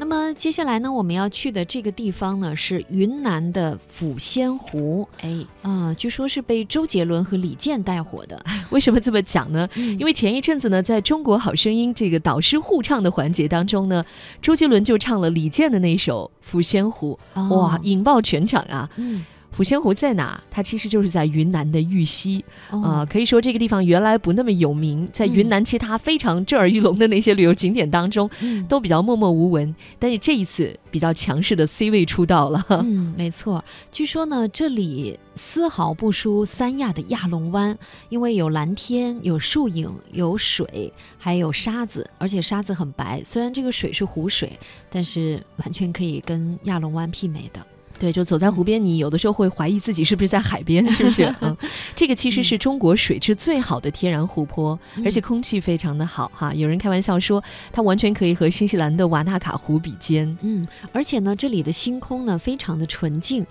那么接下来呢，我们要去的这个地方呢是云南的抚仙湖，哎，啊、据说是被周杰伦和李健带火的。为什么这么讲呢？嗯因为前一阵子呢，在中国好声音这个导师互唱的环节当中呢，周杰伦就唱了李健的那首《抚仙湖》，哇，引爆全场啊！嗯，抚仙湖在哪？它其实就是在云南的玉溪哦啊、可以说这个地方原来不那么有名，在云南其他非常震耳欲聋的那些旅游景点当中，嗯都比较默默无闻。但是这一次比较强势的 C 位出道了，嗯，没错。据说呢，这里丝毫不输三亚的亚龙湾，因为有蓝天、有树影、有水，还有沙子，而且沙子很白。虽然这个水是湖水，但是完全可以跟亚龙湾媲美的。对，就走在湖边，你有的时候会怀疑自己是不是在海边，是不是？嗯，这个其实是中国水质最好的天然湖泊，而且空气非常的好哈。有人开玩笑说，它完全可以和新西兰的瓦纳卡湖比肩。嗯，而且呢，这里的星空呢非常的纯净。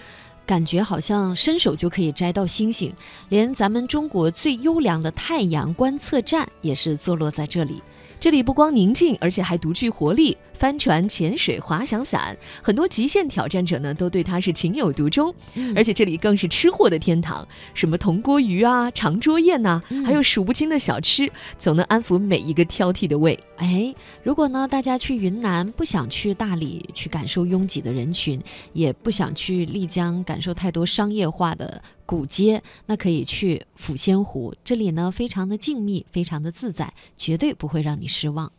感觉好像伸手就可以摘到星星，连咱们中国最优良的太阳观测站也是坐落在这里。这里不光宁静，而且还独具活力。帆船、潜水、滑翔伞，很多极限挑战者呢都对它是情有独钟。而且这里更是吃货的天堂，什么铜锅鱼啊、长桌宴呐、嗯还有数不清的小吃，总能安抚每一个挑剔的胃。哎，如果呢大家去云南不想去大理去感受拥挤的人群，也不想去丽江感受太多商业化的古街，那可以去抚仙湖，这里呢非常的静谧，非常的自在，绝对不会让你失望。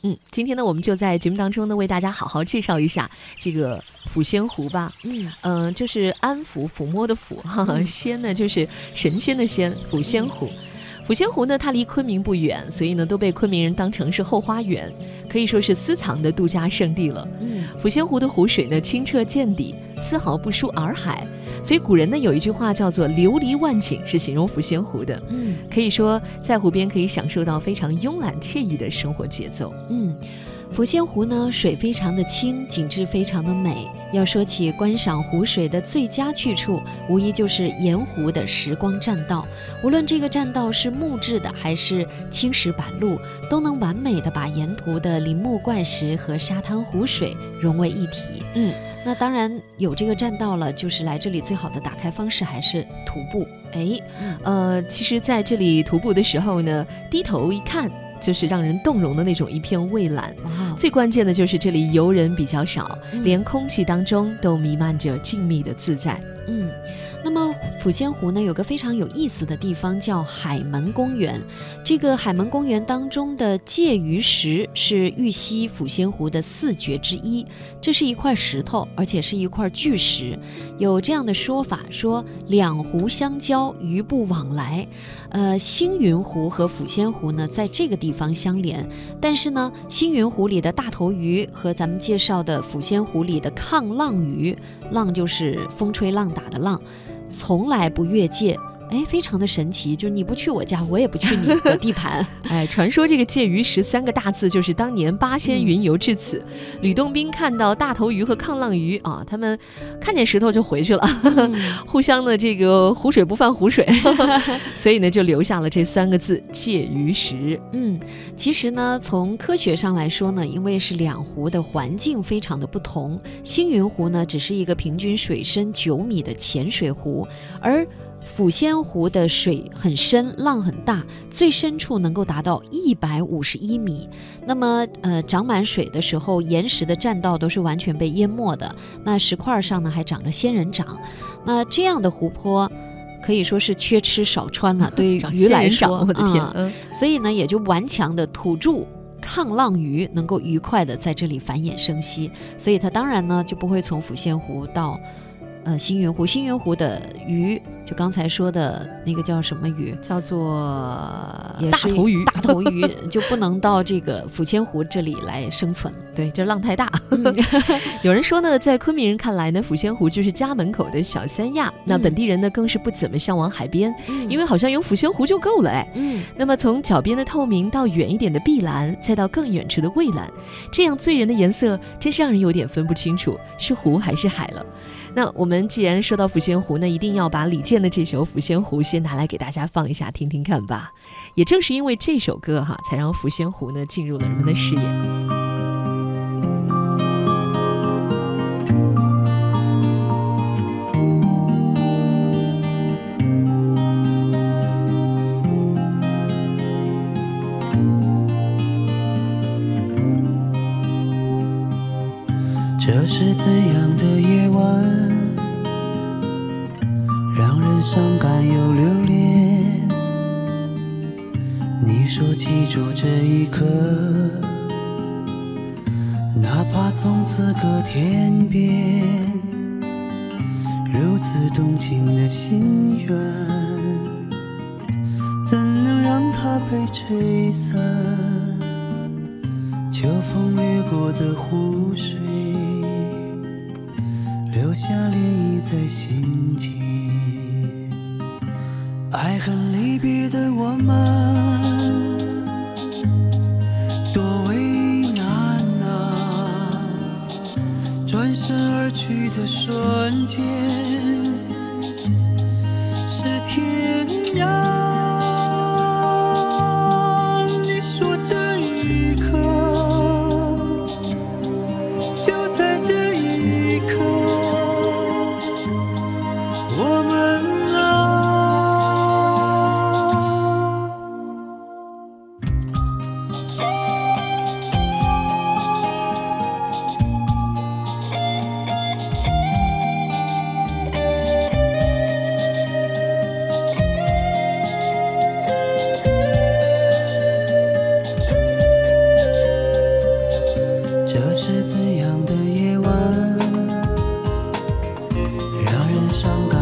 嗯，今天呢，我们就在节目当中呢，为大家好好介绍一下这个抚仙湖吧。嗯嗯、就是安抚、抚摸的抚，哈哈，仙呢就是神仙的仙，抚仙湖。抚仙湖呢，它离昆明不远，所以呢，都被昆明人当成是后花园，可以说是私藏的度假胜地了。嗯抚仙湖的湖水呢清澈见底，丝毫不输洱海，所以古人呢有一句话叫做“琉璃万顷”，是形容抚仙湖的。嗯可以说，在湖边可以享受到非常慵懒惬意的生活节奏。嗯，抚仙湖呢水非常的清，景致非常的美。要说起观赏湖水的最佳去处，无疑就是盐湖的时光栈道。无论这个栈道是木质的还是青石板路，都能完美的把沿途的林木怪石和沙滩湖水融为一体。嗯，那当然有这个栈道了，就是来这里最好的打开方式还是徒步。哎，嗯呃，其实在这里徒步的时候呢，低头一看，就是让人动容的那种一片蔚蓝。最关键的就是这里游人比较少，连空气当中都弥漫着静谧的自在。嗯，那么抚仙湖呢，有个非常有意思的地方叫海门公园。这个海门公园当中的界鱼石是玉溪抚仙湖的四绝之一。这是一块石头，而且是一块巨石。有这样的说法，说两湖相交，鱼不往来。呃，星云湖和抚仙湖呢，在这个地方相连。但是呢，星云湖里的大头鱼和咱们介绍的抚仙湖里的抗浪鱼，浪就是风吹浪打的浪，从来不越界。哎，非常的神奇，就是你不去我家，我也不去你的地盘。哎，传说这个借鱼石三个大字就是当年八仙云游至此，吕洞宾看到大头鱼和抗浪鱼啊，他们看见石头就回去了，嗯 互相的这个湖水不犯湖水，所以呢就留下了这三个字借鱼石。嗯，其实呢，从科学上来说呢，因为是两湖的环境非常的不同，星云湖呢只是一个平均水深九米的浅水湖，而抚仙湖的水很深，浪很大，最深处能够达到一百五十一米。那么，呃，涨满水的时候，岩石的栈道都是完全被淹没的。那石块上呢，还长着仙人掌。那这样的湖泊。可以说是缺吃少穿了，对于鱼来说，我的天，嗯嗯所以呢，也就顽强的土著抗浪鱼能够愉快的在这里繁衍生息，所以它当然呢就不会从抚仙湖到呃星云湖。星云湖的鱼，就刚才说的那个叫什么鱼，叫做大头鱼。大头鱼就不能到这个抚仙湖这里来生存。对，这浪太大。嗯有人说呢，在昆明人看来呢，抚仙湖就是家门口的小三亚。那嗯本地人呢，更是不怎么向往海边，因为为好像有抚仙湖就够了哎。嗯那么从脚边的透明到远一点的碧蓝，再到更远处的蔚蓝，这样醉人的颜色，真是让人有点分不清楚是湖还是海了。那我们既然说到抚仙湖那一定要把李健的这首抚仙湖先拿来给大家放一下听听看吧。也正是因为这首歌哈才让抚仙湖呢进入了人们的视野。这是怎样的夜晚？让人伤感又留恋？你说记住这一刻，哪怕从此隔天边，如此动情的心愿，怎能让它被吹散？秋风掠过的湖水。留下涟漪在心间，爱恨离别的我们，上。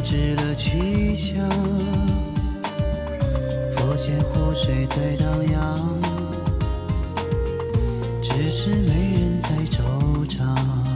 不知了去向，佛前湖水在荡漾，只是没人在惆怅。